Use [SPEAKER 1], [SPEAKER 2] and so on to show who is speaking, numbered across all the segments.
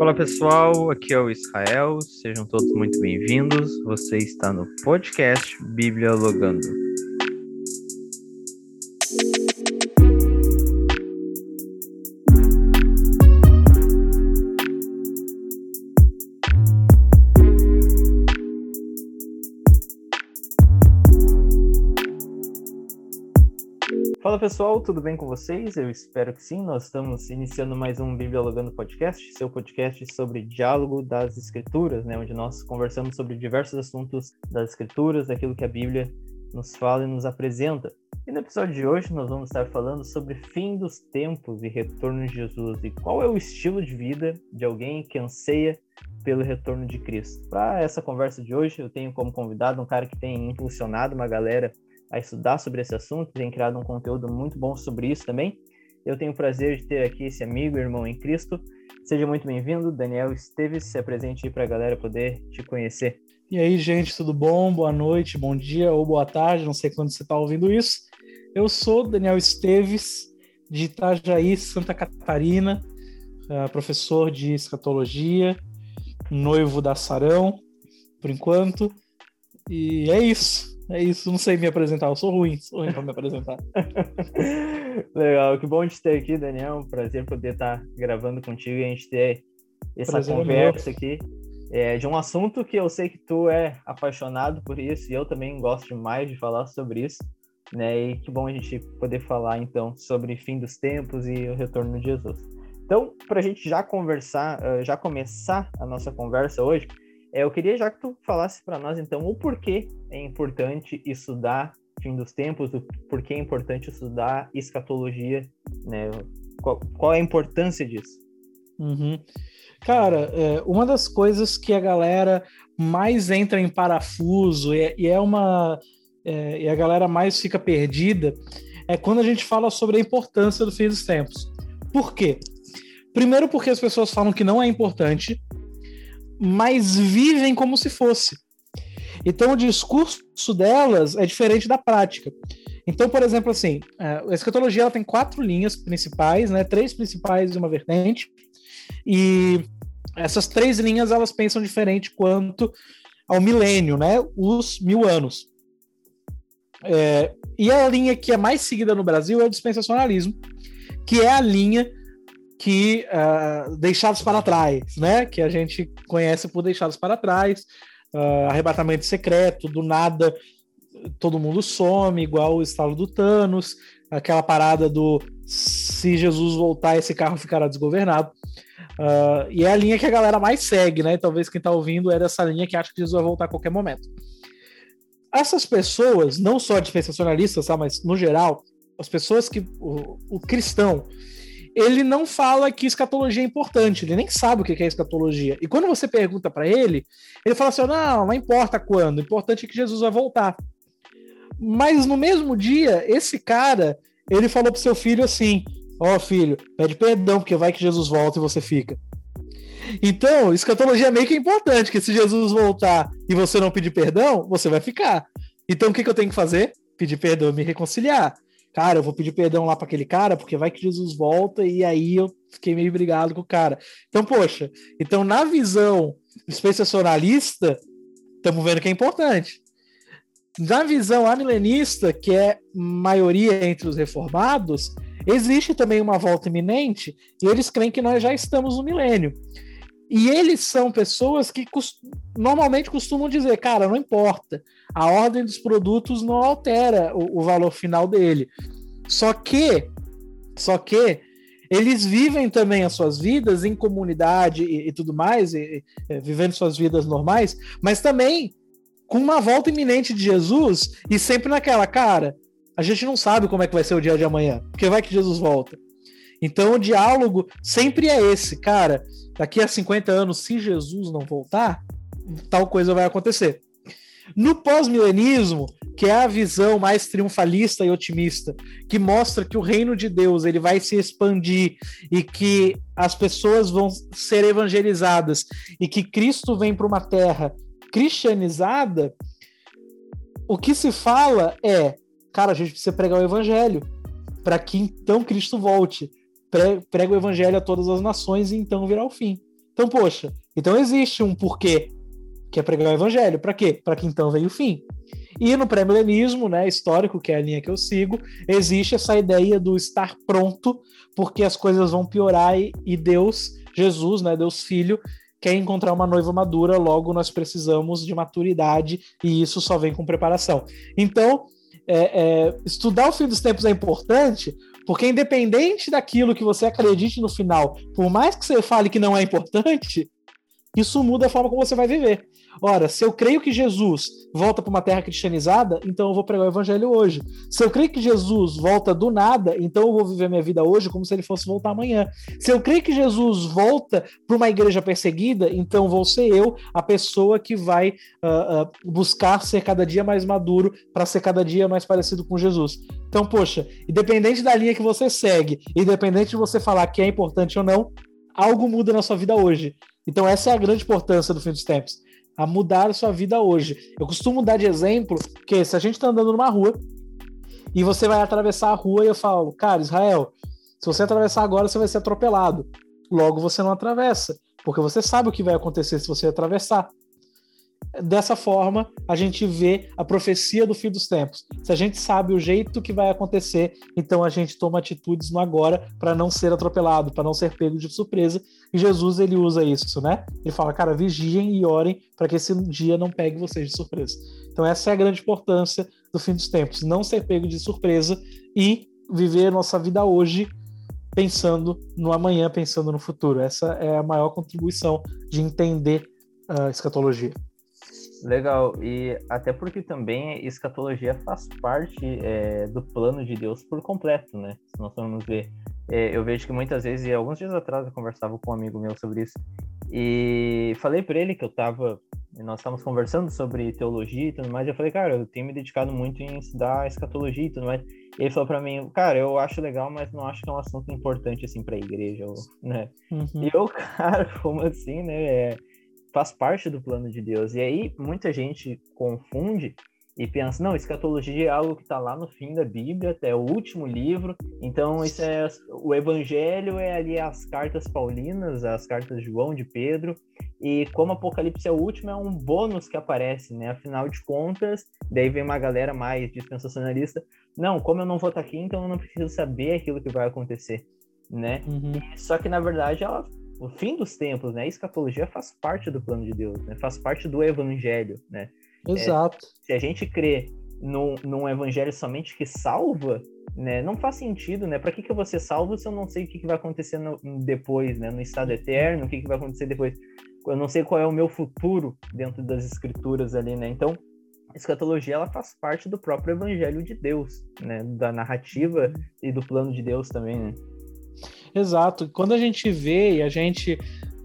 [SPEAKER 1] Fala pessoal, aqui é o Israel, sejam todos muito bem-vindos. Você está no podcast Bíblia Logando. Pessoal, tudo bem com vocês? Eu espero que sim. Nós estamos iniciando mais um Bibliologando Podcast, seu podcast sobre diálogo das Escrituras, né, onde nós conversamos sobre diversos assuntos das Escrituras, daquilo que a Bíblia nos fala e nos apresenta. E no episódio de hoje nós vamos estar falando sobre fim dos tempos e retorno de Jesus e qual é o estilo de vida de alguém que anseia pelo retorno de Cristo. Para essa conversa de hoje, eu tenho como convidado um cara que tem impulsionado uma galera a estudar sobre esse assunto, tem criado um conteúdo muito bom sobre isso também. Eu tenho o prazer de ter aqui esse amigo irmão em Cristo. Seja muito bem-vindo, Daniel Esteves, se apresente aí para a galera poder te conhecer.
[SPEAKER 2] E aí, gente, tudo bom? Boa noite, bom dia ou boa tarde, não sei quando você está ouvindo isso. Eu sou Daniel Esteves, de Itajaí, Santa Catarina, ah, professor de escatologia, noivo da Sarão, por enquanto. E é isso. É isso, não sei me apresentar, eu sou ruim, sou ruim para me apresentar.
[SPEAKER 1] Legal, que bom te ter aqui, Daniel. Um prazer poder estar gravando contigo e a gente ter essa prazer é conversa aqui. É, de um assunto que eu sei que tu é apaixonado por isso e eu também gosto demais de falar sobre isso, né? E que bom a gente poder falar então sobre fim dos tempos e o retorno de Jesus. Então, para a gente já conversar, já começar a nossa conversa hoje, eu queria já que tu falasse para nós, então, o porquê é importante estudar fim dos tempos, o porquê é importante estudar escatologia, né? Qual, qual é a importância disso?
[SPEAKER 2] Uhum. Cara, é, uma das coisas que a galera mais entra em parafuso e, é, e é uma. É, e a galera mais fica perdida é quando a gente fala sobre a importância do fim dos tempos. Por quê? Primeiro, porque as pessoas falam que não é importante, mas vivem como se fosse. Então, o discurso delas é diferente da prática. Então, por exemplo, assim, é, a escatologia ela tem quatro linhas principais, né? Três principais e uma vertente. E essas três linhas elas pensam diferente quanto ao milênio, né? Os mil anos. É, e a linha que é mais seguida no Brasil é o dispensacionalismo, que é a linha que uh, deixados para trás, né? Que a gente conhece por deixados para trás, uh, arrebatamento secreto, do nada todo mundo some, igual o estalo do Thanos, aquela parada do se Jesus voltar, esse carro ficará desgovernado. Uh, e é a linha que a galera mais segue, né? Talvez quem está ouvindo é dessa linha que acha que Jesus vai voltar a qualquer momento. Essas pessoas, não só dispensacionalistas, tá? mas no geral, as pessoas que. O, o cristão ele não fala que escatologia é importante, ele nem sabe o que é escatologia. E quando você pergunta para ele, ele fala assim: não, não importa quando, o importante é que Jesus vai voltar. Mas no mesmo dia, esse cara, ele falou pro seu filho assim: ó oh, filho, pede perdão, porque vai que Jesus volta e você fica. Então, escatologia é meio que importante, que se Jesus voltar e você não pedir perdão, você vai ficar. Então, o que, que eu tenho que fazer? Pedir perdão me reconciliar cara, eu vou pedir perdão lá para aquele cara, porque vai que Jesus volta e aí eu fiquei meio brigado com o cara. Então, poxa, então na visão dispensacionalista, estamos vendo que é importante. Na visão amilenista, que é maioria entre os reformados, existe também uma volta iminente e eles creem que nós já estamos no milênio. E eles são pessoas que cost... normalmente costumam dizer, cara, não importa, a ordem dos produtos não altera o, o valor final dele. Só que, só que eles vivem também as suas vidas em comunidade e, e tudo mais, e, e, vivendo suas vidas normais, mas também com uma volta iminente de Jesus e sempre naquela, cara, a gente não sabe como é que vai ser o dia de amanhã, porque vai que Jesus volta. Então o diálogo sempre é esse, cara. Daqui a 50 anos, se Jesus não voltar, tal coisa vai acontecer. No pós-milenismo, que é a visão mais triunfalista e otimista, que mostra que o reino de Deus ele vai se expandir e que as pessoas vão ser evangelizadas e que Cristo vem para uma terra cristianizada, o que se fala é, cara, a gente precisa pregar o evangelho para que então Cristo volte prega o evangelho a todas as nações e então virá o fim. Então, poxa, então existe um porquê, que é pregar o evangelho. Para quê? Para que então venha o fim. E no pré-milenismo, né, histórico, que é a linha que eu sigo, existe essa ideia do estar pronto, porque as coisas vão piorar e, e Deus, Jesus, né, Deus Filho, quer encontrar uma noiva madura, logo nós precisamos de maturidade e isso só vem com preparação. Então, é, é, estudar o fim dos tempos é importante, porque independente daquilo que você acredite no final, por mais que você fale que não é importante, isso muda a forma como você vai viver. Ora, se eu creio que Jesus volta para uma terra cristianizada, então eu vou pregar o evangelho hoje. Se eu creio que Jesus volta do nada, então eu vou viver minha vida hoje como se ele fosse voltar amanhã. Se eu creio que Jesus volta para uma igreja perseguida, então vou ser eu a pessoa que vai uh, uh, buscar ser cada dia mais maduro para ser cada dia mais parecido com Jesus. Então, poxa, independente da linha que você segue, independente de você falar que é importante ou não, algo muda na sua vida hoje. Então, essa é a grande importância do fim dos tempos a mudar a sua vida hoje. Eu costumo dar de exemplo que se a gente está andando numa rua e você vai atravessar a rua e eu falo, cara, Israel, se você atravessar agora, você vai ser atropelado. Logo, você não atravessa, porque você sabe o que vai acontecer se você atravessar. Dessa forma, a gente vê a profecia do fim dos tempos. Se a gente sabe o jeito que vai acontecer, então a gente toma atitudes no agora para não ser atropelado, para não ser pego de surpresa. E Jesus ele usa isso, né? Ele fala, cara, vigiem e orem para que esse dia não pegue vocês de surpresa. Então essa é a grande importância do fim dos tempos, não ser pego de surpresa e viver nossa vida hoje pensando no amanhã, pensando no futuro. Essa é a maior contribuição de entender a escatologia.
[SPEAKER 1] Legal, e até porque também escatologia faz parte é, do plano de Deus por completo, né? Se nós formos ver. É, eu vejo que muitas vezes, e alguns dias atrás eu conversava com um amigo meu sobre isso, e falei para ele que eu tava, nós estávamos conversando sobre teologia e tudo mais, e eu falei, cara, eu tenho me dedicado muito em estudar escatologia e tudo mais. E ele falou para mim, cara, eu acho legal, mas não acho que é um assunto importante assim para a igreja, né? Uhum. E eu, cara, como assim, né? É, faz parte do plano de Deus. E aí muita gente confunde e pensa, não, escatologia é algo que está lá no fim da Bíblia, até o último livro. Então isso é o Evangelho é ali as cartas paulinas, as cartas de João, de Pedro. E como Apocalipse é o último, é um bônus que aparece, né? Afinal de contas, daí vem uma galera mais dispensacionalista. Não, como eu não vou estar aqui, então eu não preciso saber aquilo que vai acontecer, né? Uhum. Só que na verdade ela o fim dos tempos, né? A escatologia faz parte do plano de Deus, né? Faz parte do evangelho, né?
[SPEAKER 2] Exato. É,
[SPEAKER 1] se a gente crê num, num evangelho somente que salva, né? Não faz sentido, né? Para que, que eu vou ser salvo se eu não sei o que, que vai acontecer no, depois, né? No estado eterno, o que, que vai acontecer depois? Eu não sei qual é o meu futuro dentro das escrituras ali, né? Então, a escatologia ela faz parte do próprio evangelho de Deus, né? Da narrativa e do plano de Deus também, né?
[SPEAKER 2] Exato. Quando a gente vê e a gente,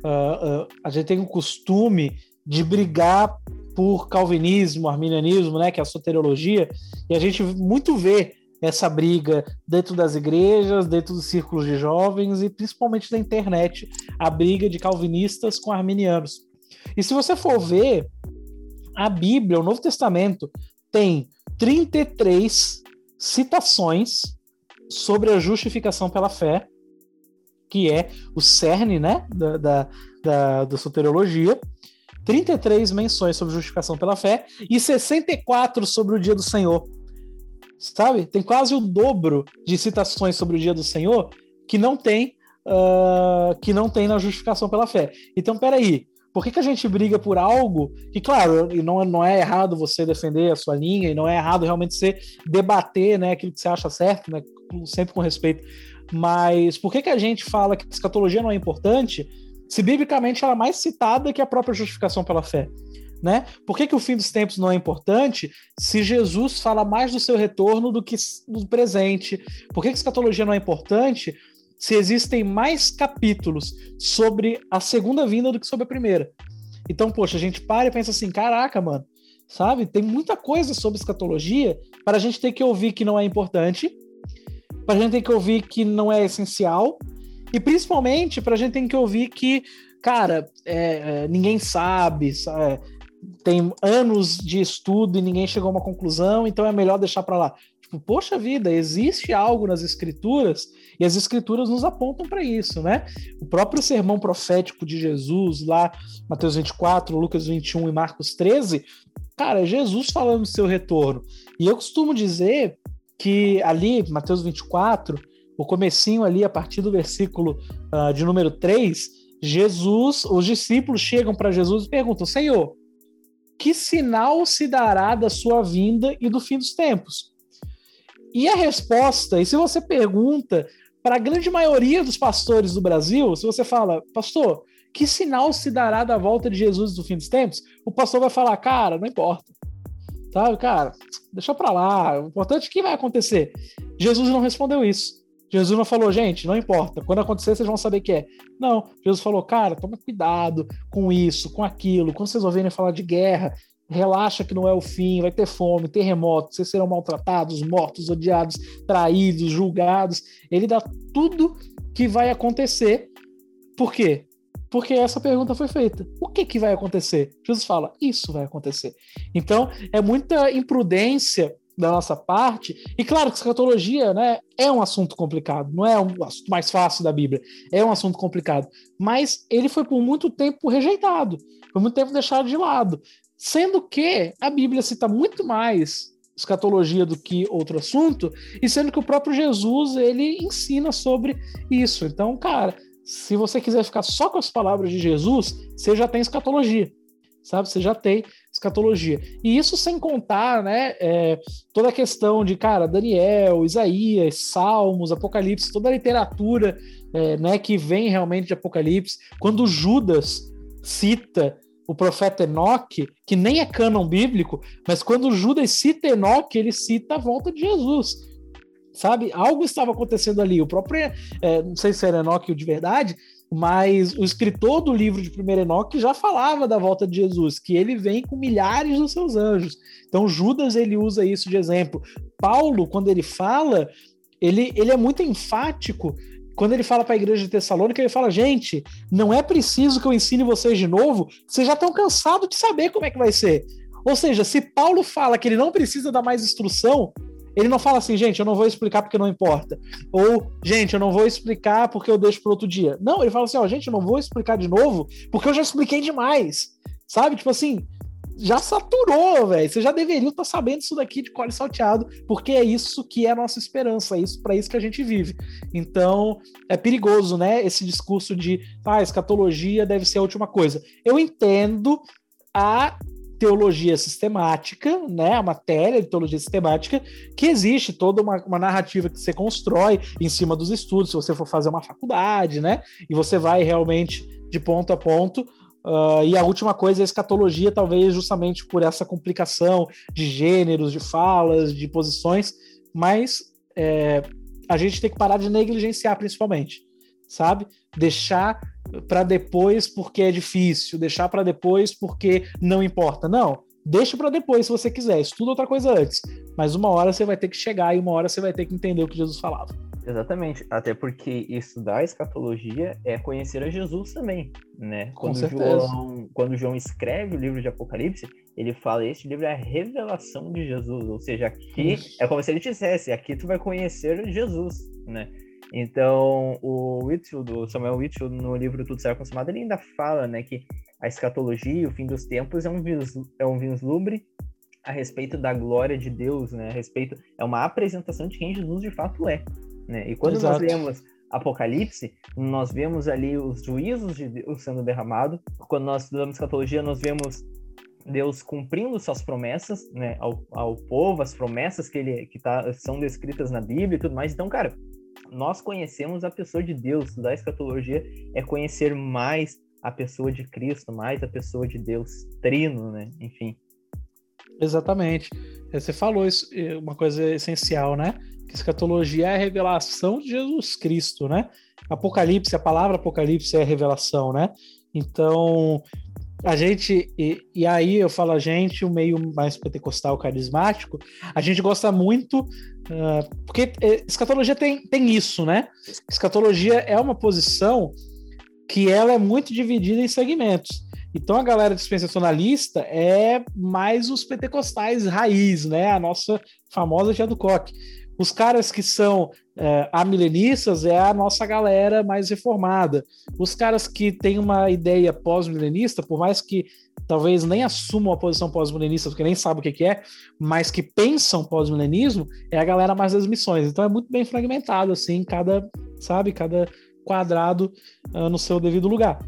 [SPEAKER 2] uh, uh, a gente tem o costume de brigar por calvinismo, arminianismo, né, que é a soteriologia, e a gente muito vê essa briga dentro das igrejas, dentro dos círculos de jovens e principalmente na internet, a briga de calvinistas com arminianos. E se você for ver, a Bíblia, o Novo Testamento, tem 33 citações sobre a justificação pela fé que é o cerne né, da, da, da, da soteriologia, 33 menções sobre justificação pela fé e 64 sobre o dia do Senhor. Sabe? Tem quase o dobro de citações sobre o dia do Senhor que não tem uh, que não tem na justificação pela fé. Então, peraí, por que, que a gente briga por algo que, claro, não, não é errado você defender a sua linha, e não é errado realmente você debater né, aquilo que você acha certo, né, sempre com respeito. Mas por que, que a gente fala que escatologia não é importante se biblicamente ela é mais citada que a própria justificação pela fé? Né? Por que, que o fim dos tempos não é importante se Jesus fala mais do seu retorno do que do presente? Por que, que escatologia não é importante se existem mais capítulos sobre a segunda vinda do que sobre a primeira? Então, poxa, a gente para e pensa assim: caraca, mano, sabe? Tem muita coisa sobre escatologia para a gente ter que ouvir que não é importante pra gente ter que ouvir que não é essencial, e principalmente pra gente ter que ouvir que, cara, é, é, ninguém sabe, sabe, é, tem anos de estudo e ninguém chegou a uma conclusão, então é melhor deixar para lá. Tipo, poxa vida, existe algo nas escrituras e as escrituras nos apontam para isso, né? O próprio sermão profético de Jesus, lá, Mateus 24, Lucas 21 e Marcos 13, cara, é Jesus falando do seu retorno. E eu costumo dizer que ali, Mateus 24, o comecinho ali, a partir do versículo uh, de número 3, Jesus, os discípulos chegam para Jesus e perguntam: Senhor, que sinal se dará da sua vinda e do fim dos tempos? E a resposta, e se você pergunta para a grande maioria dos pastores do Brasil, se você fala, pastor, que sinal se dará da volta de Jesus do fim dos tempos? O pastor vai falar, cara, não importa. Sabe, cara, deixa para lá. O importante é que vai acontecer. Jesus não respondeu isso. Jesus não falou, gente, não importa. Quando acontecer, vocês vão saber que é. Não, Jesus falou, cara, toma cuidado com isso, com aquilo. Quando vocês ouvirem falar de guerra, relaxa que não é o fim, vai ter fome, terremoto, vocês serão maltratados, mortos, odiados, traídos, julgados. Ele dá tudo que vai acontecer. Por quê? Porque essa pergunta foi feita. O que, que vai acontecer? Jesus fala, isso vai acontecer. Então, é muita imprudência da nossa parte. E claro que escatologia né, é um assunto complicado, não é um assunto mais fácil da Bíblia, é um assunto complicado. Mas ele foi por muito tempo rejeitado, por muito tempo deixado de lado. Sendo que a Bíblia cita muito mais escatologia do que outro assunto, e sendo que o próprio Jesus ele ensina sobre isso. Então, cara, se você quiser ficar só com as palavras de Jesus, você já tem escatologia, sabe? Você já tem escatologia. E isso sem contar, né, é, toda a questão de, cara, Daniel, Isaías, Salmos, Apocalipse, toda a literatura, é, né, que vem realmente de Apocalipse. Quando Judas cita o profeta Enoque, que nem é cânon bíblico, mas quando Judas cita Enoque, ele cita a volta de Jesus. Sabe? Algo estava acontecendo ali. O próprio, é, não sei se era Enoque de verdade, mas o escritor do livro de 1 Enoque já falava da volta de Jesus, que ele vem com milhares dos seus anjos. Então Judas ele usa isso de exemplo. Paulo, quando ele fala, ele, ele é muito enfático quando ele fala para a igreja de Tessalônica, ele fala: gente, não é preciso que eu ensine vocês de novo, vocês já estão cansados de saber como é que vai ser. Ou seja, se Paulo fala que ele não precisa dar mais instrução, ele não fala assim, gente, eu não vou explicar porque não importa. Ou, gente, eu não vou explicar porque eu deixo para outro dia. Não, ele fala assim, ó, gente, eu não vou explicar de novo porque eu já expliquei demais. Sabe? Tipo assim, já saturou, velho. Você já deveria estar sabendo isso daqui de cole salteado, porque é isso que é a nossa esperança, é isso para isso que a gente vive. Então, é perigoso, né? Esse discurso de, ah, escatologia deve ser a última coisa. Eu entendo a teologia sistemática, né, a matéria de teologia sistemática, que existe toda uma, uma, narrativa que você constrói em cima dos estudos, se você for fazer uma faculdade, né, e você vai realmente de ponto a ponto, Uh, e a última coisa é a escatologia, talvez justamente por essa complicação de gêneros, de falas, de posições, mas é, a gente tem que parar de negligenciar principalmente, sabe? Deixar para depois porque é difícil, deixar para depois porque não importa. Não, deixa para depois se você quiser, estuda outra coisa antes. Mas uma hora você vai ter que chegar e uma hora você vai ter que entender o que Jesus falava.
[SPEAKER 1] Exatamente, até porque estudar escatologia é conhecer a Jesus também, né?
[SPEAKER 2] Com quando
[SPEAKER 1] certeza. João, quando João escreve o livro de Apocalipse, ele fala: Este livro é a revelação de Jesus, ou seja, aqui é como se ele dissesse: aqui tu vai conhecer Jesus, né? Então, o Whitfield, o Samuel Whitfield, no livro Tudo Será Consumado, ele ainda fala, né, que a escatologia, o fim dos tempos, é um, é um vislumbre a respeito da glória de Deus, né? A respeito é uma apresentação de quem Jesus de fato é, né? E quando Exato. nós lemos Apocalipse, nós vemos ali os juízos de Deus sendo derramado. Quando nós estudamos escatologia, nós vemos Deus cumprindo suas promessas, né, ao, ao povo, as promessas que ele que tá, são descritas na Bíblia e tudo mais. Então, cara, nós conhecemos a pessoa de Deus. Da escatologia é conhecer mais a pessoa de Cristo, mais a pessoa de Deus, trino, né? Enfim.
[SPEAKER 2] Exatamente. É, você falou isso, é, uma coisa essencial, né? Que escatologia é a revelação de Jesus Cristo, né? Apocalipse, a palavra Apocalipse é a revelação, né? Então, a gente, e, e, aí eu falo a gente, o meio mais pentecostal carismático, a gente gosta muito, uh, porque é, escatologia tem, tem isso, né? Escatologia é uma posição que ela é muito dividida em segmentos. Então a galera dispensacionalista é mais os pentecostais raiz, né? A nossa famosa Tia do Coque. Os caras que são é, amilenistas é a nossa galera mais reformada. Os caras que têm uma ideia pós-milenista, por mais que talvez nem assumam a posição pós-milenista, porque nem sabem o que, que é, mas que pensam pós-milenismo, é a galera mais das missões. Então é muito bem fragmentado, assim, cada, sabe, cada quadrado uh, no seu devido lugar.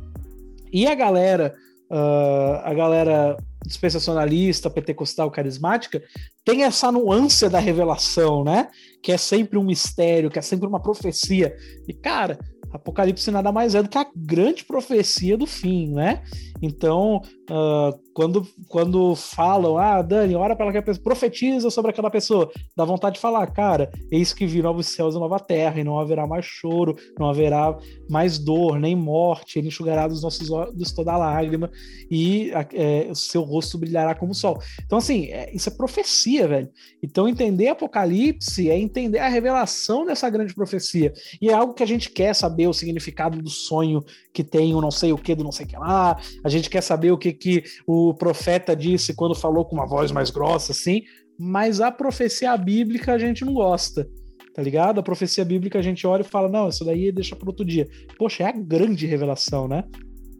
[SPEAKER 2] E a galera, uh, a galera dispensacionalista, pentecostal, carismática, tem essa nuance da revelação, né? Que é sempre um mistério, que é sempre uma profecia. E, cara, Apocalipse nada mais é do que a grande profecia do fim, né? Então, uh, quando, quando falam, ah, Dani, ora para aquela pessoa, profetiza sobre aquela pessoa, dá vontade de falar, cara, eis que vi novos céus e nova terra, e não haverá mais choro, não haverá mais dor, nem morte, ele enxugará dos nossos olhos toda lágrima, e é, o seu rosto brilhará como o sol. Então, assim, é, isso é profecia, velho. Então, entender Apocalipse é entender a revelação dessa grande profecia, e é algo que a gente quer saber o significado do sonho que tem o não sei o que do não sei o que lá, a gente quer saber o que, que o profeta disse quando falou com uma voz mais grossa, assim, mas a profecia bíblica a gente não gosta, tá ligado? A profecia bíblica a gente olha e fala, não, isso daí deixa para outro dia. Poxa, é a grande revelação, né?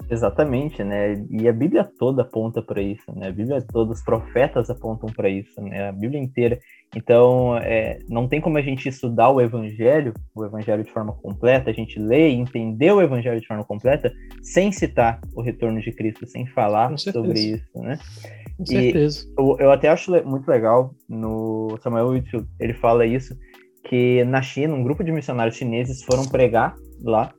[SPEAKER 1] Exatamente, né? E a Bíblia toda aponta para isso, né? A Bíblia toda, os profetas apontam para isso, né? A Bíblia inteira. Então, é, não tem como a gente estudar o Evangelho, o Evangelho de forma completa, a gente ler e entender o Evangelho de forma completa, sem citar o retorno de Cristo, sem falar sobre isso, né?
[SPEAKER 2] Com certeza.
[SPEAKER 1] E eu, eu até acho muito legal no Samuel Whitfield, ele fala isso, que na China, um grupo de missionários chineses foram pregar lá,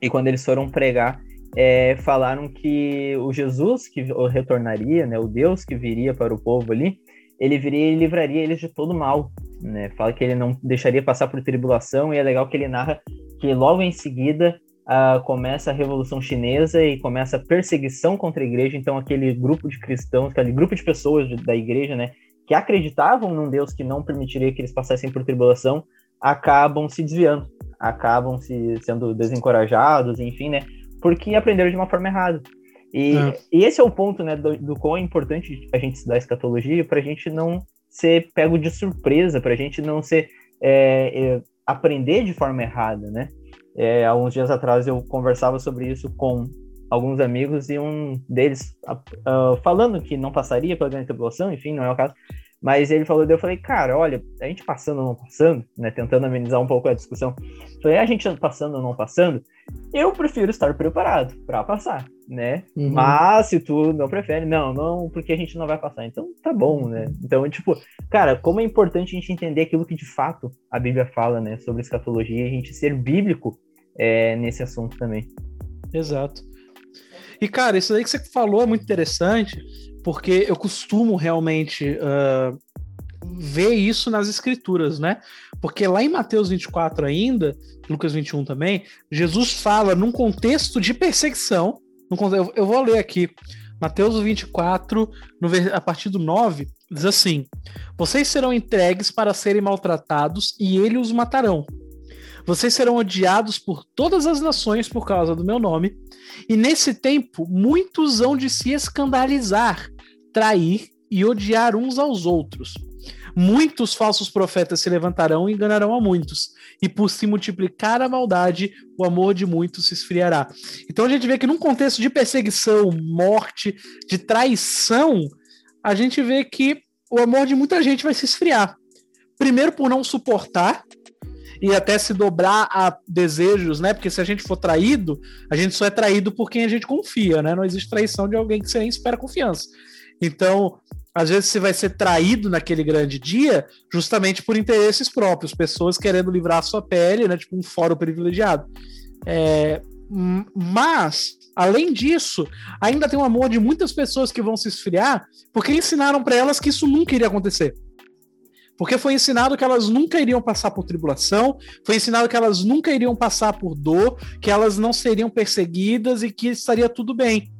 [SPEAKER 1] e quando eles foram pregar, é, falaram que o Jesus que retornaria, né, o Deus que viria para o povo ali, ele viria e livraria eles de todo mal. Né? Fala que ele não deixaria passar por tribulação, e é legal que ele narra que logo em seguida uh, começa a Revolução Chinesa e começa a perseguição contra a igreja. Então, aquele grupo de cristãos, aquele grupo de pessoas de, da igreja, né, que acreditavam num Deus que não permitiria que eles passassem por tribulação, acabam se desviando, acabam se sendo desencorajados, enfim, né, porque aprenderam de uma forma errada. E, é. e esse é o ponto, né, do, do quão é importante a gente estudar escatologia para a gente não ser pego de surpresa, para a gente não ser é, é, aprender de forma errada, né? É, há uns dias atrás eu conversava sobre isso com alguns amigos e um deles uh, falando que não passaria pela grande tribulação, enfim, não é o caso, mas ele falou, eu falei, cara, olha, a gente passando ou não passando, né, tentando amenizar um pouco a discussão, falei, a gente passando ou não passando, eu prefiro estar preparado para passar, né? Uhum. Mas se tu não prefere, não, não, porque a gente não vai passar. Então tá bom, né? Então, tipo, cara, como é importante a gente entender aquilo que de fato a Bíblia fala, né, sobre escatologia e a gente ser bíblico é, nesse assunto também.
[SPEAKER 2] Exato. E, cara, isso aí que você falou é muito interessante, porque eu costumo realmente uh, ver isso nas escrituras, né? Porque lá em Mateus 24 ainda, Lucas 21 também, Jesus fala num contexto de perseguição. Eu, vou ler aqui. Mateus 24, no, a partir do 9, diz assim: Vocês serão entregues para serem maltratados e eles os matarão. Vocês serão odiados por todas as nações por causa do meu nome, e nesse tempo muitos hão de se escandalizar, trair e odiar uns aos outros. Muitos falsos profetas se levantarão e enganarão a muitos, e por se multiplicar a maldade, o amor de muitos se esfriará. Então a gente vê que num contexto de perseguição, morte, de traição, a gente vê que o amor de muita gente vai se esfriar. Primeiro por não suportar e até se dobrar a desejos, né? Porque se a gente for traído, a gente só é traído por quem a gente confia, né? Não existe traição de alguém que você nem espera confiança. Então, às vezes você vai ser traído naquele grande dia justamente por interesses próprios, pessoas querendo livrar a sua pele, né? Tipo um fórum privilegiado. É, mas, além disso, ainda tem o amor de muitas pessoas que vão se esfriar porque ensinaram para elas que isso nunca iria acontecer. Porque foi ensinado que elas nunca iriam passar por tribulação, foi ensinado que elas nunca iriam passar por dor, que elas não seriam perseguidas e que estaria tudo bem.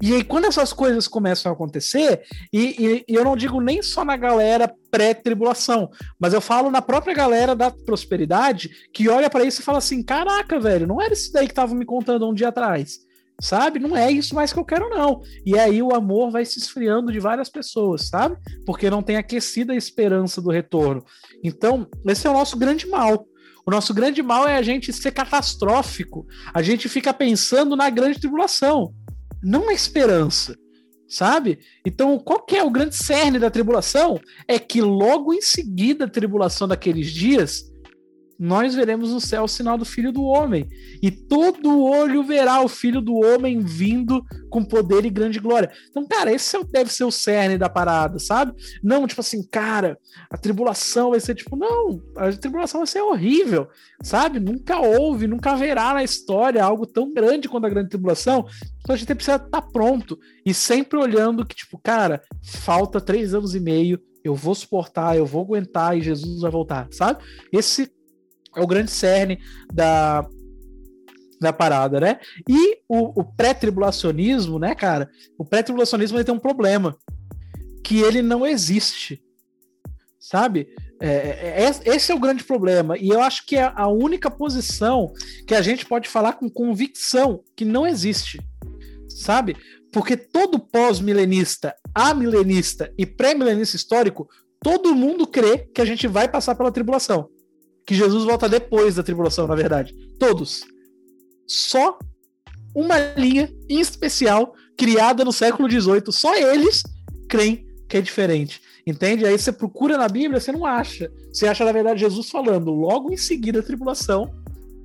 [SPEAKER 2] E aí, quando essas coisas começam a acontecer, e, e, eu não digo nem só na galera pré-tribulação, mas eu falo na própria galera da prosperidade que olha para isso e fala assim: caraca, velho, não era isso daí que tava me contando um dia atrás. sabe? Não é isso mais que eu quero, não. E aí o amor vai se esfriando de várias pessoas, sabe? Porque não tem aquecida a esperança do retorno. Então, esse é o nosso grande mal. O nosso grande mal é a gente ser catastrófico. A gente fica pensando na grande tribulação, não na esperança, sabe? Então, qual que é o grande cerne da tribulação? É que logo em seguida a tribulação daqueles dias, nós veremos no céu o sinal do Filho do Homem. E todo olho verá o Filho do Homem vindo com poder e grande glória. Então, cara, esse é deve ser o cerne da parada, sabe? Não, tipo assim, cara, a tribulação vai ser tipo, não, a tribulação vai ser horrível, sabe? Nunca houve, nunca haverá na história algo tão grande quanto a grande tribulação. Então a gente precisa estar tá pronto e sempre olhando que, tipo, cara, falta três anos e meio, eu vou suportar, eu vou aguentar e Jesus vai voltar, sabe? Esse é o grande cerne da, da parada, né? E o, o pré-tribulacionismo, né, cara? O pré-tribulacionismo tem um problema, que ele não existe, sabe? É, é, é, esse é o grande problema. E eu acho que é a única posição que a gente pode falar com convicção que não existe, sabe? Porque todo pós-milenista, amilenista e pré-milenista histórico, todo mundo crê que a gente vai passar pela tribulação que Jesus volta depois da tribulação, na verdade. Todos. Só uma linha em especial criada no século XVIII. Só eles creem que é diferente. Entende? Aí você procura na Bíblia, você não acha. Você acha, na verdade, Jesus falando. Logo em seguida da tribulação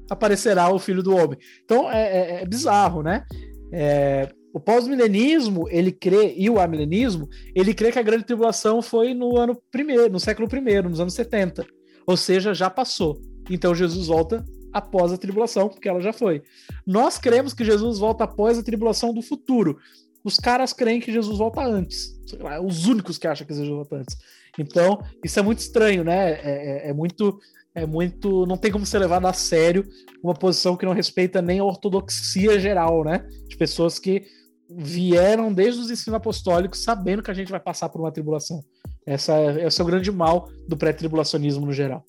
[SPEAKER 2] aparecerá o Filho do Homem. Então é, é, é bizarro, né? É, o pós-milenismo, ele crê, e o amilenismo, ele crê que a grande tribulação foi no ano primeiro, no século primeiro, nos anos 70. Ou seja, já passou. Então Jesus volta após a tribulação, porque ela já foi. Nós cremos que Jesus volta após a tribulação do futuro. Os caras creem que Jesus volta antes. Os únicos que acham que Jesus volta antes. Então, isso é muito estranho, né? É, é, é muito. É muito. Não tem como ser levado a sério uma posição que não respeita nem a ortodoxia geral, né? De pessoas que vieram desde os ensinos apostólicos sabendo que a gente vai passar por uma tribulação. Essa é, esse é o grande mal do pré-tribulacionismo no geral.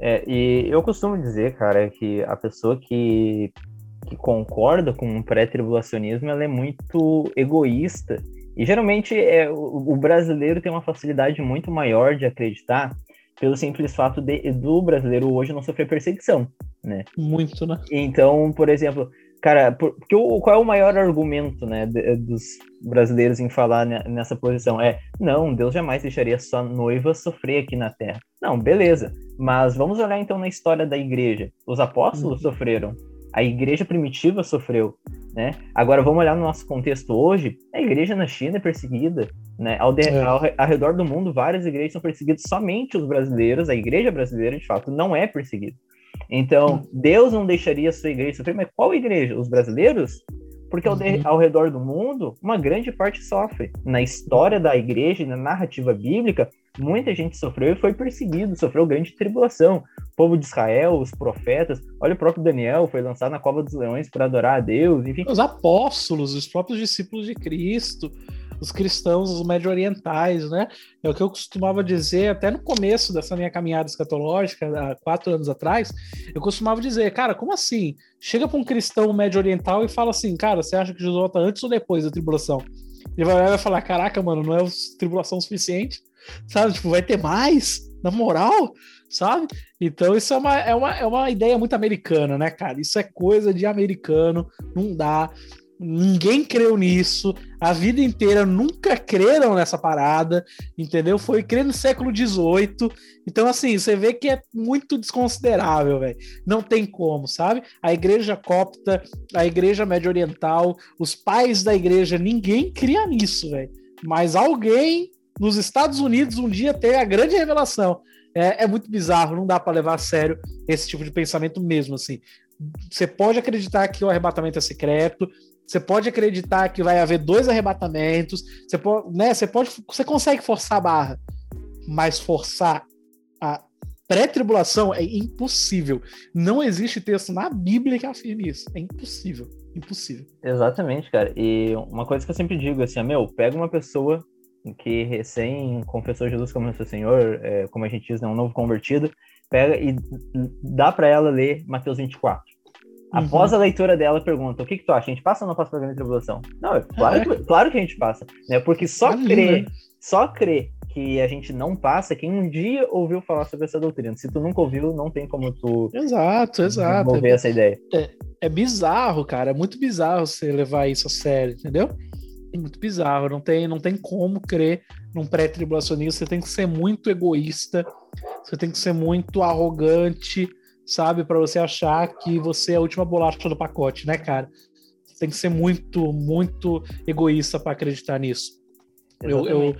[SPEAKER 1] É, e eu costumo dizer, cara, que a pessoa que, que concorda com o pré-tribulacionismo, ela é muito egoísta. E geralmente é, o, o, brasileiro tem uma facilidade muito maior de acreditar pelo simples fato de, do brasileiro hoje não sofrer perseguição, né?
[SPEAKER 2] Muito, né?
[SPEAKER 1] Então, por exemplo, Cara, porque o, qual é o maior argumento, né, dos brasileiros em falar nessa posição? É, não, Deus jamais deixaria sua noiva sofrer aqui na Terra. Não, beleza. Mas vamos olhar então na história da igreja. Os apóstolos uhum. sofreram. A igreja primitiva sofreu, né? Agora vamos olhar no nosso contexto hoje. A igreja na China é perseguida, né? Ao, de, é. ao, ao redor do mundo, várias igrejas são perseguidas. Somente os brasileiros, a igreja brasileira, de fato, não é perseguida. Então, Deus não deixaria a sua igreja sofrer, mas qual igreja? Os brasileiros? Porque ao, de, uhum. ao, redor do mundo, uma grande parte sofre. Na história da igreja, na narrativa bíblica, muita gente sofreu e foi perseguido, sofreu grande tribulação. O povo de Israel, os profetas, olha o próprio Daniel, foi lançado na cova dos leões para adorar a Deus, enfim.
[SPEAKER 2] Os apóstolos, os próprios discípulos de Cristo os cristãos, os médio-orientais, né? É o que eu costumava dizer até no começo dessa minha caminhada escatológica, há quatro anos atrás, eu costumava dizer, cara, como assim? Chega para um cristão médio-oriental e fala assim, cara, você acha que Jesus volta antes ou depois da tribulação? Ele vai, vai falar, caraca, mano, não é tribulação suficiente, sabe? Tipo, vai ter mais? Na moral? Sabe? Então, isso é uma, é, uma, é uma ideia muito americana, né, cara? Isso é coisa de americano, não dá. Ninguém creu nisso, a vida inteira nunca creram nessa parada, entendeu? Foi crer no século XVIII. Então, assim, você vê que é muito desconsiderável, velho. Não tem como, sabe? A igreja copta, a igreja médio oriental, os pais da igreja, ninguém cria nisso, velho. Mas alguém nos Estados Unidos um dia tem a grande revelação. É, é muito bizarro, não dá para levar a sério esse tipo de pensamento mesmo, assim. Você pode acreditar que o arrebatamento é secreto, você pode acreditar que vai haver dois arrebatamentos, você pode, né, você pode, você consegue forçar a barra, mas forçar a pré-tribulação é impossível. Não existe texto na Bíblia que afirme isso. É impossível, impossível.
[SPEAKER 1] Exatamente, cara. E uma coisa que eu sempre digo assim, meu, pega uma pessoa que recém confessou Jesus como seu Senhor, é, como a gente diz, é um novo convertido, pega e dá para ela ler Mateus 24 Após uhum. a leitura dela, pergunta: o que, que tu acha? A gente passa ou não passa pela grande tribulação? Não, é claro, é. Que, claro que a gente passa, né? Porque só crer, só crer que a gente não passa quem um dia ouviu falar sobre essa doutrina. Se tu nunca ouviu, não tem como tu
[SPEAKER 2] exato, exato.
[SPEAKER 1] desenvolver é, essa ideia.
[SPEAKER 2] É, é bizarro, cara. É muito bizarro você levar isso a sério, entendeu? É muito bizarro. Não tem, não tem como crer num pré-tribulacionista. Você tem que ser muito egoísta. Você tem que ser muito arrogante, sabe? para você achar que você é a última bolacha do pacote, né, cara? Você tem que ser muito, muito egoísta para acreditar nisso. Eu, eu,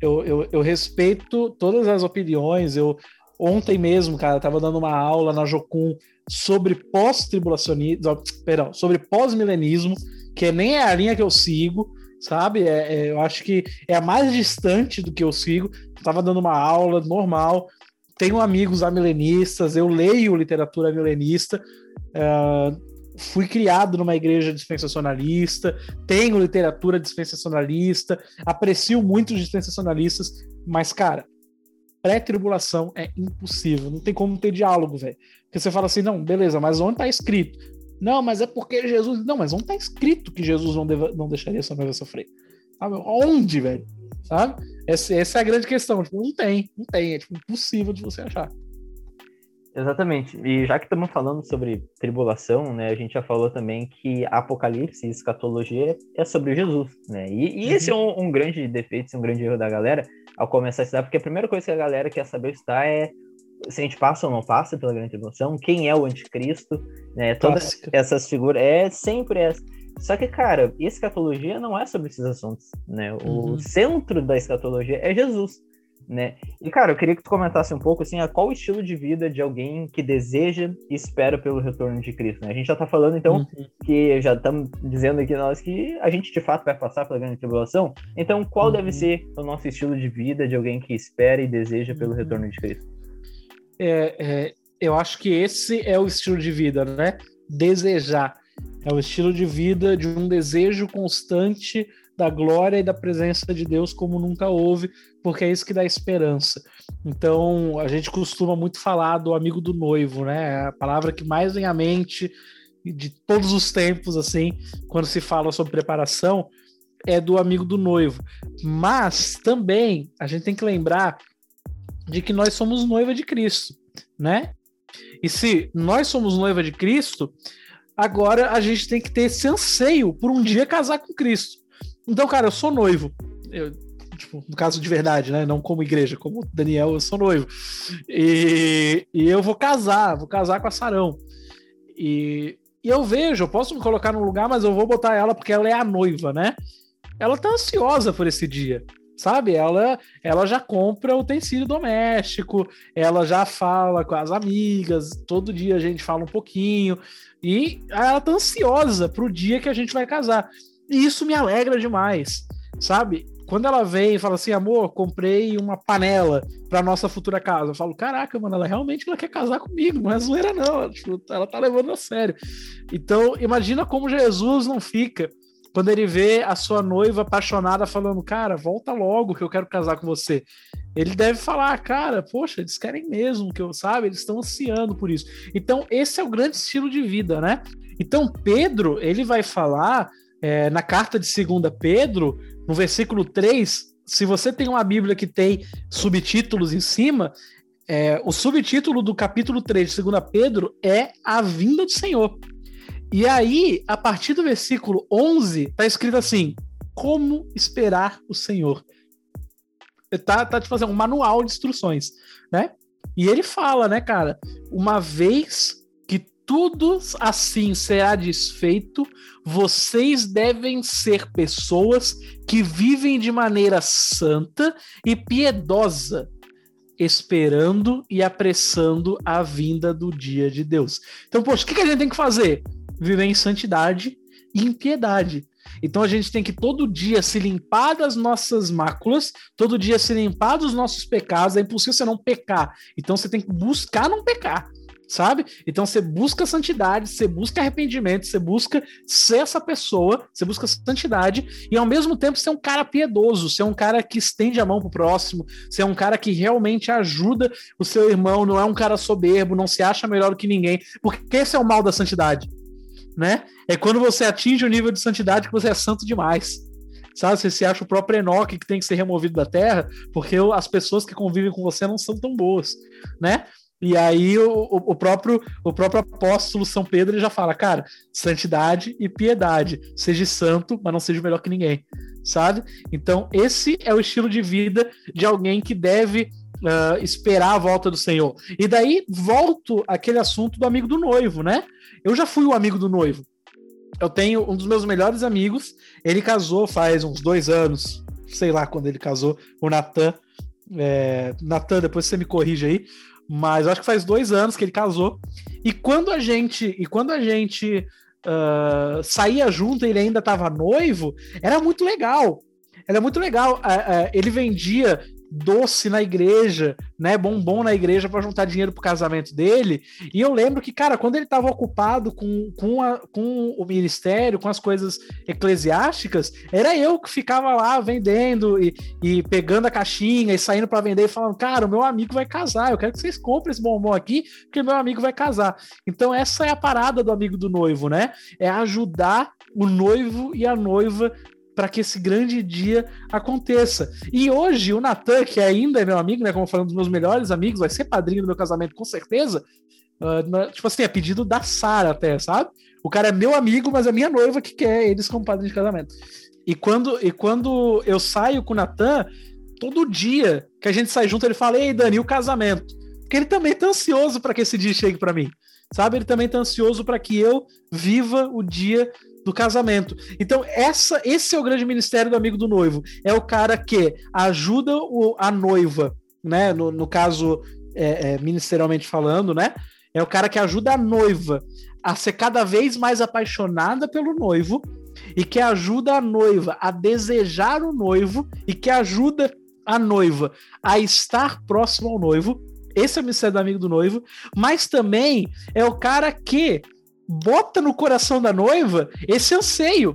[SPEAKER 2] eu, eu, eu, respeito todas as opiniões. Eu ontem mesmo, cara, tava dando uma aula na Jocum sobre pós-tribulacionismo, perdão, sobre pós-milenismo, que nem é a linha que eu sigo, sabe? É, é, eu acho que é a mais distante do que eu sigo. Eu tava dando uma aula normal, tenho amigos amilenistas, eu leio literatura milenista, uh, fui criado numa igreja dispensacionalista, tenho literatura dispensacionalista, aprecio muito os dispensacionalistas, mas, cara, pré-tribulação é impossível, não tem como ter diálogo, velho. Porque você fala assim, não, beleza, mas onde tá escrito? Não, mas é porque Jesus. Não, mas onde tá escrito que Jesus não, deva, não deixaria sua noiva sofrer? Sabe? Onde, velho? Sabe? Essa, essa, é a grande questão. Tipo, não tem, não tem. É tipo, impossível de você achar.
[SPEAKER 1] Exatamente. E já que estamos falando sobre tribulação, né, a gente já falou também que Apocalipse e escatologia é sobre Jesus, né? E, e esse é um, um, grande defeito, um grande erro da galera ao começar a estudar, porque a primeira coisa que a galera quer saber está é se a gente passa ou não passa pela grande tribulação, quem é o anticristo, né? Todas Clássica. essas figuras é sempre essa. Só que, cara, escatologia não é sobre esses assuntos, né? O uhum. centro da escatologia é Jesus, né? E, cara, eu queria que tu comentasse um pouco, assim, a qual o estilo de vida de alguém que deseja e espera pelo retorno de Cristo, né? A gente já tá falando, então, uhum. que já estamos dizendo aqui nós que a gente, de fato, vai passar pela grande tribulação. Então, qual uhum. deve ser o nosso estilo de vida de alguém que espera e deseja pelo uhum. retorno de Cristo?
[SPEAKER 2] É, é, eu acho que esse é o estilo de vida, né? Desejar é o estilo de vida de um desejo constante da glória e da presença de Deus como nunca houve, porque é isso que dá esperança. Então, a gente costuma muito falar do amigo do noivo, né? A palavra que mais vem à mente de todos os tempos, assim, quando se fala sobre preparação, é do amigo do noivo. Mas também a gente tem que lembrar de que nós somos noiva de Cristo, né? E se nós somos noiva de Cristo, agora a gente tem que ter esse anseio por um dia casar com Cristo. Então, cara, eu sou noivo. Eu, tipo, no caso de verdade, né? Não como igreja, como Daniel, eu sou noivo. E, e eu vou casar, vou casar com a Sarão. E, e eu vejo, eu posso me colocar num lugar, mas eu vou botar ela porque ela é a noiva, né? Ela tá ansiosa por esse dia sabe? Ela, ela já compra utensílio doméstico, ela já fala com as amigas, todo dia a gente fala um pouquinho, e ela tá ansiosa pro dia que a gente vai casar. E isso me alegra demais, sabe? Quando ela vem e fala assim, amor, comprei uma panela para nossa futura casa, eu falo, caraca, mano, ela realmente ela quer casar comigo, não é zoeira não, tipo, ela tá levando a sério. Então, imagina como Jesus não fica quando ele vê a sua noiva apaixonada falando, cara, volta logo que eu quero casar com você. Ele deve falar, cara, poxa, eles querem mesmo que eu, sabe? Eles estão ansiando por isso. Então, esse é o grande estilo de vida, né? Então, Pedro, ele vai falar é, na carta de 2 Pedro, no versículo 3, se você tem uma Bíblia que tem subtítulos em cima, é, o subtítulo do capítulo 3 de 2 Pedro é a vinda do Senhor. E aí, a partir do versículo 11, tá escrito assim: Como esperar o Senhor? Tá, tá tipo assim, um manual de instruções, né? E ele fala, né, cara? Uma vez que tudo assim será desfeito, vocês devem ser pessoas que vivem de maneira santa e piedosa, esperando e apressando a vinda do dia de Deus. Então, poxa, o que, que a gente tem que fazer? Viver em santidade e em piedade. Então a gente tem que todo dia se limpar das nossas máculas, todo dia se limpar dos nossos pecados. É impossível você não pecar. Então você tem que buscar não pecar, sabe? Então você busca santidade, você busca arrependimento, você busca ser essa pessoa, você busca santidade e ao mesmo tempo ser um cara piedoso, ser um cara que estende a mão pro próximo, ser um cara que realmente ajuda o seu irmão, não é um cara soberbo, não se acha melhor do que ninguém, porque esse é o mal da santidade né? É quando você atinge o nível de santidade que você é santo demais. Sabe? Você se acha o próprio Enoque que tem que ser removido da terra, porque as pessoas que convivem com você não são tão boas, né? E aí o, o, próprio, o próprio apóstolo São Pedro ele já fala, cara, santidade e piedade. Seja santo, mas não seja melhor que ninguém, sabe? Então esse é o estilo de vida de alguém que deve uh, esperar a volta do Senhor. E daí volto aquele assunto do amigo do noivo, né? Eu já fui o amigo do noivo. Eu tenho um dos meus melhores amigos, ele casou faz uns dois anos, sei lá quando ele casou, o Natan. É, Natan, depois você me corrige aí mas acho que faz dois anos que ele casou. E quando a gente. E quando a gente uh, saía junto ele ainda estava noivo, era muito legal. Era muito legal. Uh, ele vendia doce na igreja, né, bombom na igreja para juntar dinheiro pro casamento dele. E eu lembro que, cara, quando ele estava ocupado com, com, a, com o ministério, com as coisas eclesiásticas, era eu que ficava lá vendendo e, e pegando a caixinha e saindo para vender e falando, cara, o meu amigo vai casar, eu quero que vocês comprem esse bombom aqui, porque meu amigo vai casar. Então essa é a parada do amigo do noivo, né? É ajudar o noivo e a noiva para que esse grande dia aconteça. E hoje o Natan, que ainda é meu amigo, né, como falando dos meus melhores amigos, vai ser padrinho do meu casamento com certeza. Uh, tipo assim, é pedido da Sara até, sabe? O cara é meu amigo, mas é minha noiva que quer eles como padrinho de casamento. E quando, e quando eu saio com o Natan, todo dia que a gente sai junto, ele fala: Ei, Dani, o casamento? Porque ele também tá ansioso para que esse dia chegue para mim. Sabe? Ele também tá ansioso para que eu viva o dia do casamento. Então, essa, esse é o grande ministério do amigo do noivo. É o cara que ajuda o, a noiva, né? No, no caso, é, é, ministerialmente falando, né? É o cara que ajuda a noiva a ser cada vez mais apaixonada pelo noivo e que ajuda a noiva a desejar o noivo e que ajuda a noiva a estar próximo ao noivo. Esse é o ministério do amigo do noivo, mas também é o cara que bota no coração da noiva esse anseio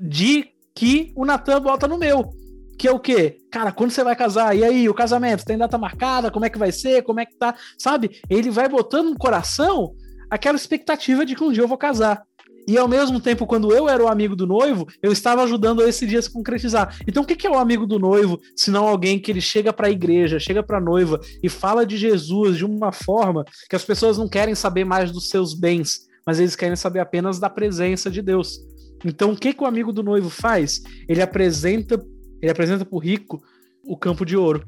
[SPEAKER 2] de que o Natan bota no meu. Que é o quê? Cara, quando você vai casar? E aí, o casamento? Tem data marcada? Como é que vai ser? Como é que tá? Sabe? Ele vai botando no coração aquela expectativa de que um dia eu vou casar. E ao mesmo tempo, quando eu era o amigo do noivo, eu estava ajudando esse dia a se concretizar. Então, o que é o amigo do noivo, se não alguém que ele chega para a igreja, chega para a noiva e fala de Jesus de uma forma que as pessoas não querem saber mais dos seus bens, mas eles querem saber apenas da presença de Deus. Então, o que, que o amigo do noivo faz? Ele apresenta, ele apresenta para o rico o campo de ouro,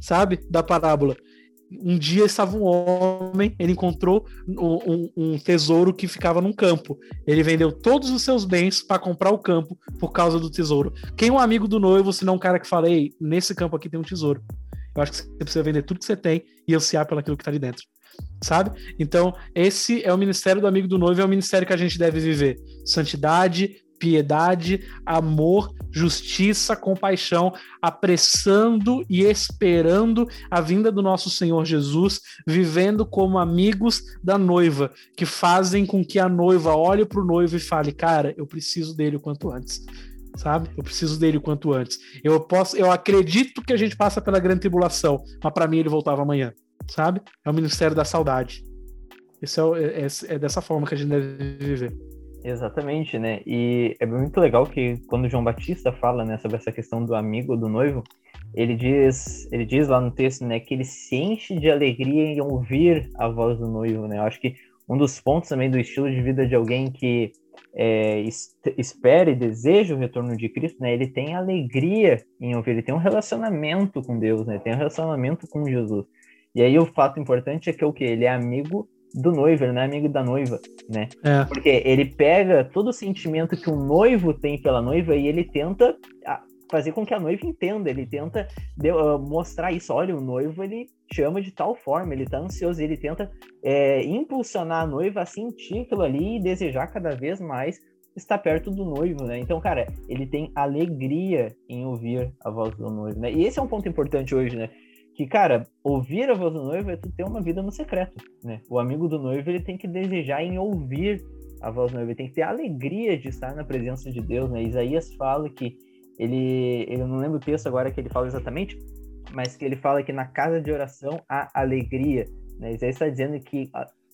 [SPEAKER 2] sabe? Da parábola. Um dia estava um homem, ele encontrou um, um, tesouro que ficava num campo. Ele vendeu todos os seus bens para comprar o campo por causa do tesouro. Quem é um amigo do noivo, se não um cara que fala, ei, nesse campo aqui tem um tesouro. Eu acho que você precisa vender tudo que você tem e ansiar pelaquilo que está ali dentro sabe? Então, esse é o ministério do amigo do noivo, é o ministério que a gente deve viver. Santidade, piedade, amor, justiça, compaixão, apressando e esperando a vinda do nosso Senhor Jesus, vivendo como amigos da noiva, que fazem com que a noiva olhe para o noivo e fale: "Cara, eu preciso dele o quanto antes" sabe? Eu preciso dele o quanto antes. Eu posso, eu acredito que a gente passa pela grande tribulação, mas para mim ele voltava amanhã sabe? É o Ministério da Saudade. Isso é, é, é, dessa forma que a gente deve viver.
[SPEAKER 1] Exatamente, né? E é muito legal que quando João Batista fala né, sobre essa questão do amigo, do noivo, ele diz, ele diz lá no texto, né, que ele se enche de alegria em ouvir a voz do noivo, né? Eu acho que um dos pontos também do estilo de vida de alguém que é, espera e deseja o retorno de Cristo, né? Ele tem alegria em ouvir, ele tem um relacionamento com Deus, né? Tem um relacionamento com Jesus. E aí o fato importante é que o que ele é amigo do noivo, ele não é amigo da noiva, né? É. Porque ele pega todo o sentimento que um noivo tem pela noiva e ele tenta ah, fazer com que a noiva entenda, ele tenta uh, mostrar isso. Olha, o noivo ele chama de tal forma, ele tá ansioso, ele tenta é, impulsionar a noiva a sentir aquilo ali e desejar cada vez mais estar perto do noivo, né? Então, cara, ele tem alegria em ouvir a voz do noivo, né? E esse é um ponto importante hoje, né? Que, cara, ouvir a voz do noivo é tu ter uma vida no secreto, né? O amigo do noivo, ele tem que desejar em ouvir a voz do noivo, ele tem que ter a alegria de estar na presença de Deus, né? Isaías fala que ele, eu não lembro o texto agora que ele fala exatamente, mas que ele fala que na casa de oração há alegria, né? Isaías está dizendo que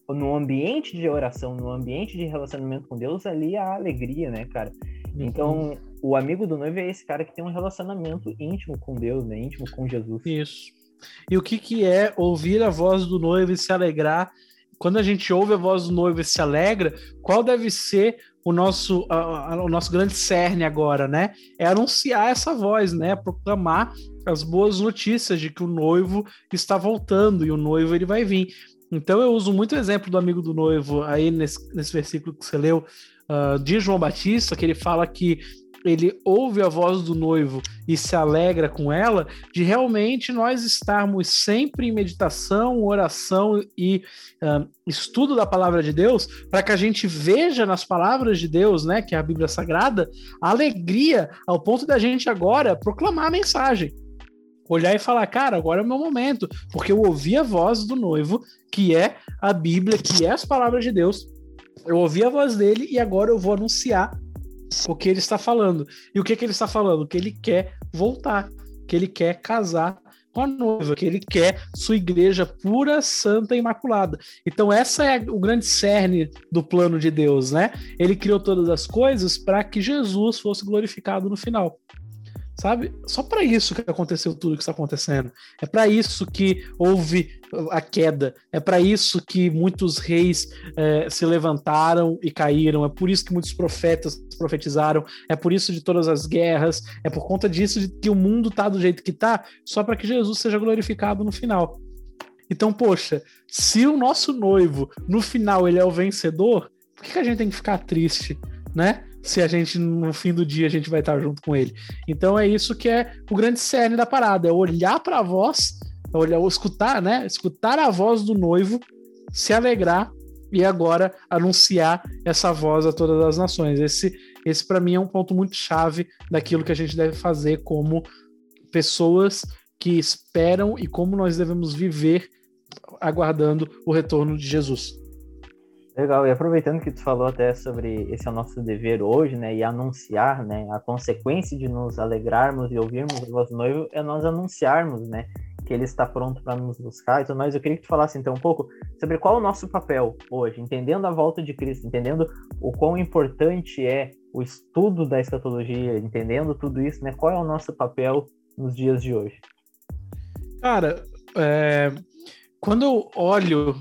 [SPEAKER 1] no ambiente de oração, no ambiente de relacionamento com Deus, ali há alegria, né, cara? Uhum. Então, o amigo do noivo é esse cara que tem um relacionamento íntimo com Deus, né? Íntimo com Jesus.
[SPEAKER 2] Isso. E o que, que é ouvir a voz do noivo e se alegrar? Quando a gente ouve a voz do noivo e se alegra, qual deve ser o nosso, a, a, o nosso grande cerne agora, né? É anunciar essa voz, né? Proclamar as boas notícias de que o noivo está voltando e o noivo ele vai vir. Então eu uso muito o exemplo do amigo do noivo aí nesse, nesse versículo que você leu uh, de João Batista, que ele fala que ele ouve a voz do noivo e se alegra com ela, de realmente nós estarmos sempre em meditação, oração e uh, estudo da palavra de Deus, para que a gente veja nas palavras de Deus, né, que é a Bíblia Sagrada, a alegria ao ponto da gente agora proclamar a mensagem. Olhar e falar, cara, agora é o meu momento, porque eu ouvi a voz do noivo, que é a Bíblia, que é as palavras de Deus. Eu ouvi a voz dele e agora eu vou anunciar o que ele está falando. E o que, que ele está falando? Que ele quer voltar, que ele quer casar com a noiva, que ele quer sua igreja pura, santa e imaculada. Então, essa é o grande cerne do plano de Deus, né? Ele criou todas as coisas para que Jesus fosse glorificado no final sabe? Só para isso que aconteceu tudo que está acontecendo. É para isso que houve a queda. É para isso que muitos reis é, se levantaram e caíram. É por isso que muitos profetas profetizaram. É por isso de todas as guerras. É por conta disso que o mundo tá do jeito que tá, só para que Jesus seja glorificado no final. Então, poxa, se o nosso noivo no final ele é o vencedor, por que, que a gente tem que ficar triste, né? Se a gente, no fim do dia, a gente vai estar junto com ele. Então é isso que é o grande cerne da parada, é olhar para a voz, é olhar, escutar, né? Escutar a voz do noivo, se alegrar e agora anunciar essa voz a todas as nações. Esse, esse para mim é um ponto muito chave daquilo que a gente deve fazer como pessoas que esperam e como nós devemos viver aguardando o retorno de Jesus.
[SPEAKER 1] Legal, e aproveitando que tu falou até sobre esse é o nosso dever hoje, né, e anunciar, né, a consequência de nos alegrarmos e ouvirmos a voz do noivo é nós anunciarmos, né, que ele está pronto para nos buscar e tudo mais. Eu queria que tu falasse então um pouco sobre qual é o nosso papel hoje, entendendo a volta de Cristo, entendendo o quão importante é o estudo da escatologia, entendendo tudo isso, né, qual é o nosso papel nos dias de hoje?
[SPEAKER 2] Cara, é, quando eu olho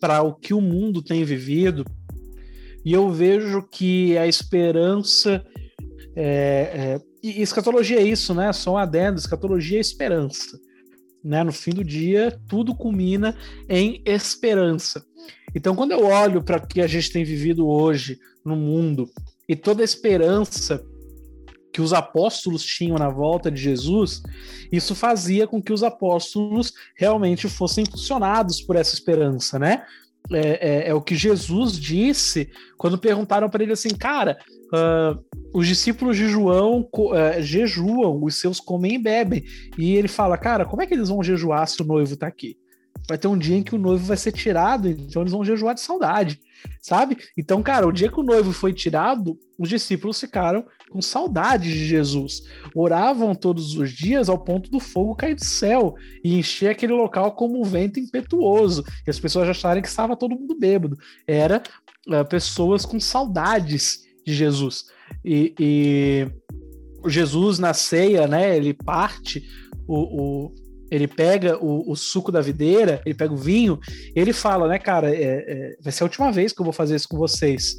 [SPEAKER 2] para o que o mundo tem vivido, e eu vejo que a esperança. É, é, e escatologia é isso, né? Só um adendo: escatologia é esperança. Né? No fim do dia, tudo culmina em esperança. Então, quando eu olho para o que a gente tem vivido hoje no mundo e toda a esperança que os apóstolos tinham na volta de Jesus, isso fazia com que os apóstolos realmente fossem impulsionados por essa esperança, né? É, é, é o que Jesus disse quando perguntaram para ele assim, cara, uh, os discípulos de João uh, jejuam, os seus comem e bebem. E ele fala, cara, como é que eles vão jejuar se o noivo está aqui? vai ter um dia em que o noivo vai ser tirado, então eles vão jejuar de saudade, sabe? Então, cara, o dia que o noivo foi tirado, os discípulos ficaram com saudade de Jesus. Oravam todos os dias ao ponto do fogo cair do céu e encher aquele local como um vento impetuoso. E as pessoas acharem que estava todo mundo bêbado. Era uh, pessoas com saudades de Jesus. E, e Jesus na ceia, né? Ele parte o, o ele pega o, o, suco da videira, ele pega o vinho, ele fala, né, cara, é, é, vai ser a última vez que eu vou fazer isso com vocês,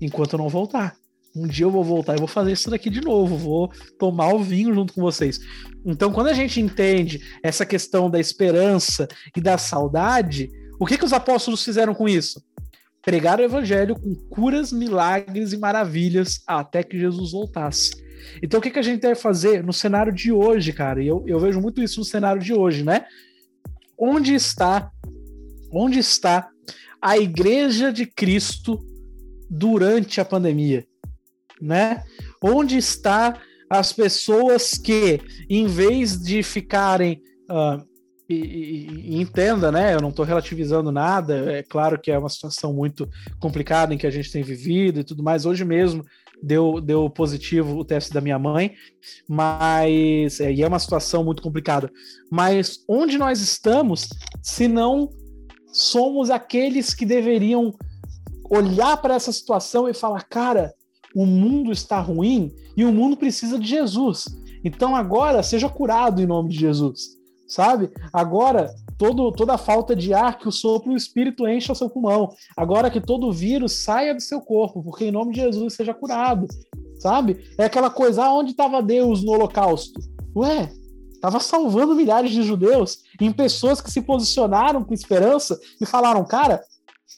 [SPEAKER 2] enquanto eu não voltar. Um dia eu vou voltar e vou fazer isso daqui de novo, vou tomar o vinho junto com vocês. Então, quando a gente entende essa questão da esperança e da saudade, o que, que os apóstolos fizeram com isso? Pregaram o evangelho com curas, milagres e maravilhas até que Jesus voltasse. Então, o que, que a gente deve fazer no cenário de hoje, cara? E eu, eu vejo muito isso no cenário de hoje, né? Onde está, onde está a Igreja de Cristo durante a pandemia, né? Onde está as pessoas que, em vez de ficarem uh, e, e, e, entenda, né? Eu não estou relativizando nada. É claro que é uma situação muito complicada em que a gente tem vivido e tudo mais. Hoje mesmo deu, deu positivo o teste da minha mãe, mas é, e é uma situação muito complicada. Mas onde nós estamos, se não somos aqueles que deveriam olhar para essa situação e falar: cara, o mundo está ruim e o mundo precisa de Jesus. Então agora seja curado em nome de Jesus, sabe? Agora todo, toda a falta de ar que o sopro o Espírito encha o seu pulmão. Agora que todo vírus saia do seu corpo, porque em nome de Jesus seja curado, sabe? É aquela coisa, ah, onde estava Deus no Holocausto? Ué, estava salvando milhares de judeus em pessoas que se posicionaram com esperança e falaram, cara,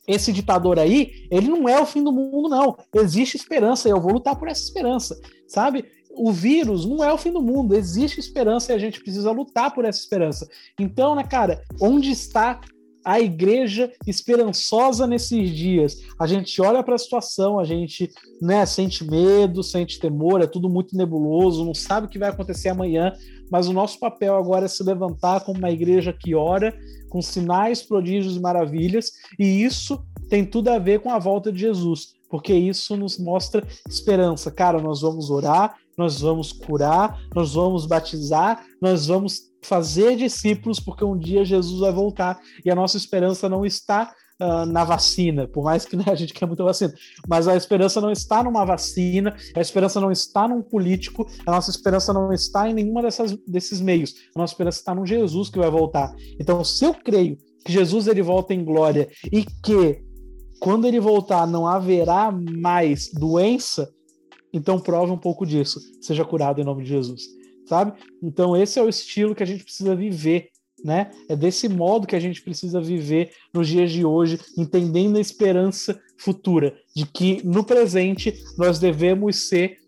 [SPEAKER 2] esse ditador aí, ele não é o fim do mundo, não. Existe esperança eu vou lutar por essa esperança, sabe? O vírus não é o fim do mundo, existe esperança e a gente precisa lutar por essa esperança. Então, né, cara, onde está a igreja esperançosa nesses dias. A gente olha para a situação, a gente né, sente medo, sente temor, é tudo muito nebuloso, não sabe o que vai acontecer amanhã, mas o nosso papel agora é se levantar como uma igreja que ora, com sinais, prodígios e maravilhas, e isso tem tudo a ver com a volta de Jesus, porque isso nos mostra esperança. Cara, nós vamos orar, nós vamos curar, nós vamos batizar, nós vamos fazer discípulos, porque um dia Jesus vai voltar e a nossa esperança não está uh, na vacina, por mais que né, a gente quer muita vacina, mas a esperança não está numa vacina, a esperança não está num político, a nossa esperança não está em nenhuma dessas, desses meios, a nossa esperança está num Jesus que vai voltar. Então, se eu creio que Jesus ele volta em glória e que quando ele voltar não haverá mais doença, então prove um pouco disso. Seja curado em nome de Jesus sabe? Então esse é o estilo que a gente precisa viver, né? É desse modo que a gente precisa viver nos dias de hoje, entendendo a esperança futura de que no presente nós devemos ser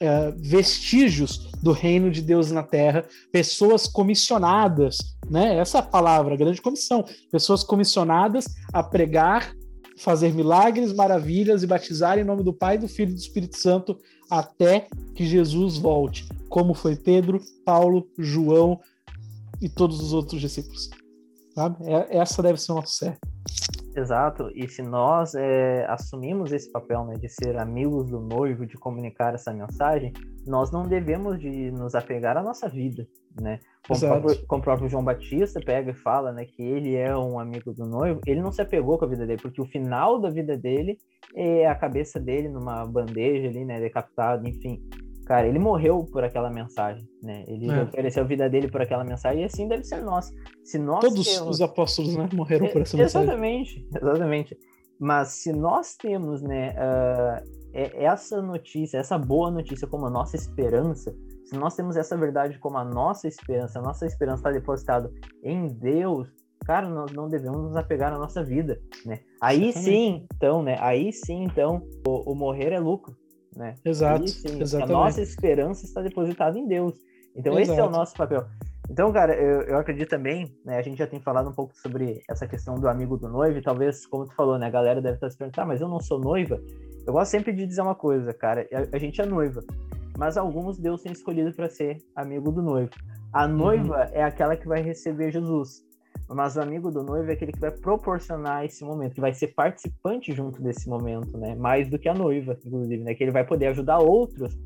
[SPEAKER 2] é, vestígios do reino de Deus na Terra, pessoas comissionadas, né? Essa é palavra, grande comissão, pessoas comissionadas a pregar fazer milagres, maravilhas e batizar em nome do Pai, do Filho e do Espírito Santo até que Jesus volte, como foi Pedro, Paulo, João e todos os outros discípulos. Sabe? É, essa deve ser o nosso certo.
[SPEAKER 1] Exato, e se nós é, assumimos esse papel né, de ser amigos do noivo, de comunicar essa mensagem, nós não devemos de nos apegar à nossa vida, né? Como, próprio, como o próprio João Batista pega e fala, né, que ele é um amigo do noivo, ele não se apegou com a vida dele, porque o final da vida dele é a cabeça dele numa bandeja ali, né, decapitado, enfim. Cara, ele morreu por aquela mensagem, né? Ele é. ofereceu a vida dele por aquela mensagem e assim deve ser nós. Se nós
[SPEAKER 2] Todos temos... os apóstolos, né, morreram por essa
[SPEAKER 1] mensagem. Exatamente, exatamente. Mas se nós temos, né, uh, essa notícia, essa boa notícia como a nossa esperança, se nós temos essa verdade como a nossa esperança, a nossa esperança está depositada em Deus, cara, nós não devemos nos apegar à nossa vida, né? Aí sim, então, né? Aí sim, então, o, o morrer é lucro né?
[SPEAKER 2] Exato.
[SPEAKER 1] E, sim, exatamente. A nossa esperança está depositada em Deus. Então Exato. esse é o nosso papel. Então, cara, eu, eu acredito também, né? A gente já tem falado um pouco sobre essa questão do amigo do noivo, e talvez, como tu falou, né? A galera deve estar se perguntando, ah, mas eu não sou noiva. Eu gosto sempre de dizer uma coisa, cara, a, a gente é noiva, mas alguns Deus tem escolhido para ser amigo do noivo. A noiva uhum. é aquela que vai receber Jesus. Mas o amigo do noivo é aquele que vai proporcionar esse momento, que vai ser participante junto desse momento, né? Mais do que a noiva, inclusive, né? Que ele vai poder ajudar outros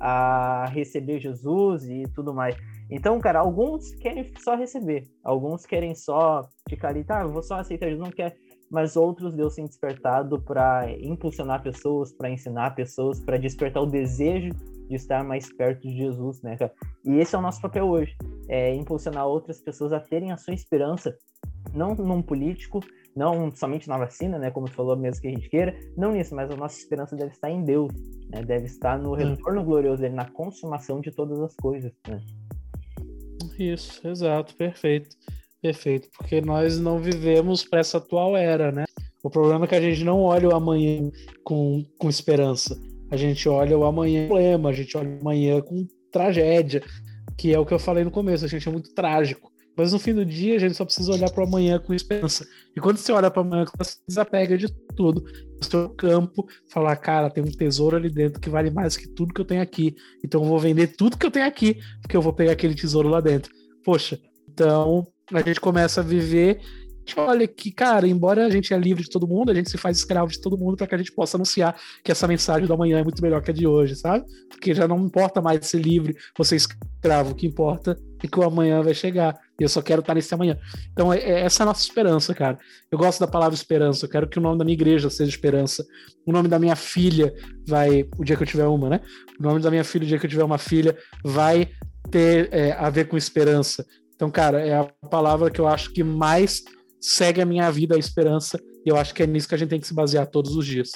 [SPEAKER 1] a receber Jesus e tudo mais. Então, cara, alguns querem só receber, alguns querem só ficar ali, tá, eu vou só aceitar Jesus, não quer, mas outros Deus tem despertado para impulsionar pessoas, para ensinar pessoas, para despertar o desejo de estar mais perto de Jesus, né, cara? E esse é o nosso papel hoje, é impulsionar outras pessoas a terem a sua esperança, não num político, não somente na vacina, né, como tu falou mesmo que a gente queira, não nisso, mas a nossa esperança deve estar em Deus, né, deve estar no retorno glorioso dele, na consumação de todas as coisas, né?
[SPEAKER 2] Isso, exato, perfeito, perfeito, porque nós não vivemos para essa atual era, né? O problema é que a gente não olha o amanhã com, com esperança a gente olha o amanhã com problema, a gente olha o amanhã com tragédia, que é o que eu falei no começo, a gente é muito trágico. Mas no fim do dia, a gente só precisa olhar para amanhã com esperança. E quando você olha para amanhã, você desapega de tudo. O seu campo, falar, cara, tem um tesouro ali dentro que vale mais que tudo que eu tenho aqui. Então eu vou vender tudo que eu tenho aqui, porque eu vou pegar aquele tesouro lá dentro. Poxa, então a gente começa a viver olha que, cara, embora a gente é livre de todo mundo, a gente se faz escravo de todo mundo para que a gente possa anunciar que essa mensagem do amanhã é muito melhor que a de hoje, sabe? Porque já não importa mais ser livre ou ser escravo, o que importa é que o amanhã vai chegar. E eu só quero estar nesse amanhã. Então, é, é essa a nossa esperança, cara. Eu gosto da palavra esperança. Eu quero que o nome da minha igreja seja esperança. O nome da minha filha vai. O dia que eu tiver uma, né? O nome da minha filha, o dia que eu tiver uma filha, vai ter é, a ver com esperança. Então, cara, é a palavra que eu acho que mais segue a minha vida, a esperança. E eu acho que é nisso que a gente tem que se basear todos os dias.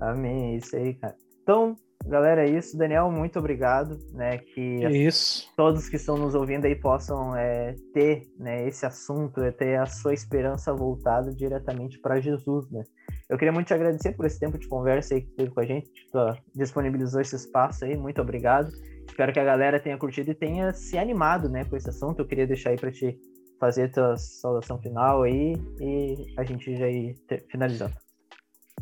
[SPEAKER 1] Amém, é isso aí, cara. Então, Galera, é isso. Daniel, muito obrigado, né? Que
[SPEAKER 2] isso.
[SPEAKER 1] todos que estão nos ouvindo aí possam é, ter né, esse assunto, é, ter a sua esperança voltada diretamente para Jesus, né? Eu queria muito te agradecer por esse tempo de conversa aí que teve com a gente, que tu disponibilizou esse espaço aí, muito obrigado. Espero que a galera tenha curtido e tenha se animado, né, com esse assunto. Eu queria deixar aí para te fazer a tua saudação final aí e a gente já ir finalizando.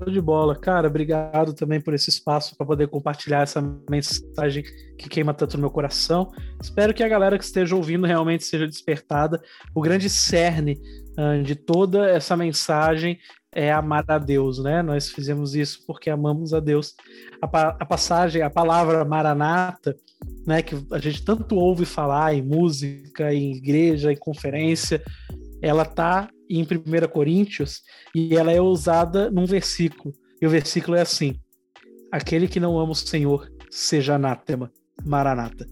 [SPEAKER 2] De bola. Cara, obrigado também por esse espaço para poder compartilhar essa mensagem que queima tanto no meu coração. Espero que a galera que esteja ouvindo realmente seja despertada. O grande cerne uh, de toda essa mensagem é amar a Deus, né? Nós fizemos isso porque amamos a Deus. A, a passagem, a palavra maranata, né, que a gente tanto ouve falar em música, em igreja, em conferência, ela tá em 1 Coríntios e ela é usada num versículo. E o versículo é assim: Aquele que não ama o Senhor, seja anátema, maranata.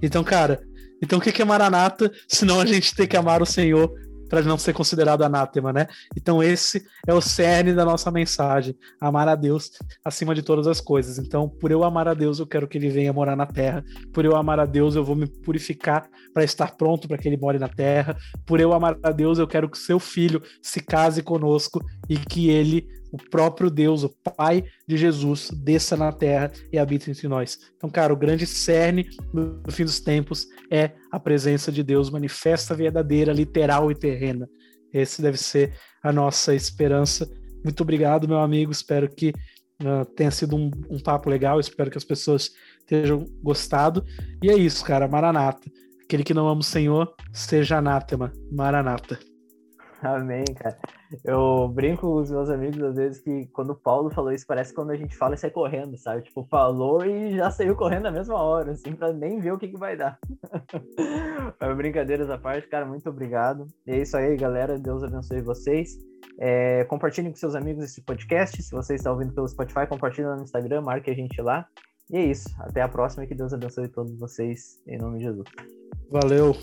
[SPEAKER 2] Então, cara, então o que é maranata, senão a gente ter que amar o Senhor para não ser considerado anátema, né? Então esse é o cerne da nossa mensagem, amar a Deus acima de todas as coisas. Então, por eu amar a Deus, eu quero que ele venha morar na terra. Por eu amar a Deus, eu vou me purificar para estar pronto para que ele more na terra. Por eu amar a Deus, eu quero que seu filho se case conosco e que ele o próprio Deus, o Pai de Jesus, desça na terra e habite entre nós. Então, cara, o grande cerne do fim dos tempos é a presença de Deus manifesta, verdadeira, literal e terrena. Esse deve ser a nossa esperança. Muito obrigado, meu amigo. Espero que uh, tenha sido um, um papo legal. Espero que as pessoas tenham gostado. E é isso, cara. Maranata. Aquele que não ama o Senhor, seja anátema. Maranata.
[SPEAKER 1] Amém, cara. Eu brinco com os meus amigos às vezes que quando o Paulo falou isso, parece quando a gente fala e sai correndo, sabe? Tipo, falou e já saiu correndo na mesma hora, assim, pra nem ver o que, que vai dar. Brincadeiras à parte, cara, muito obrigado. E é isso aí, galera. Deus abençoe vocês. É, compartilhem com seus amigos esse podcast. Se você está ouvindo pelo Spotify, compartilhe no Instagram, marque a gente lá. E é isso. Até a próxima e que Deus abençoe todos vocês, em nome de Jesus.
[SPEAKER 2] Valeu.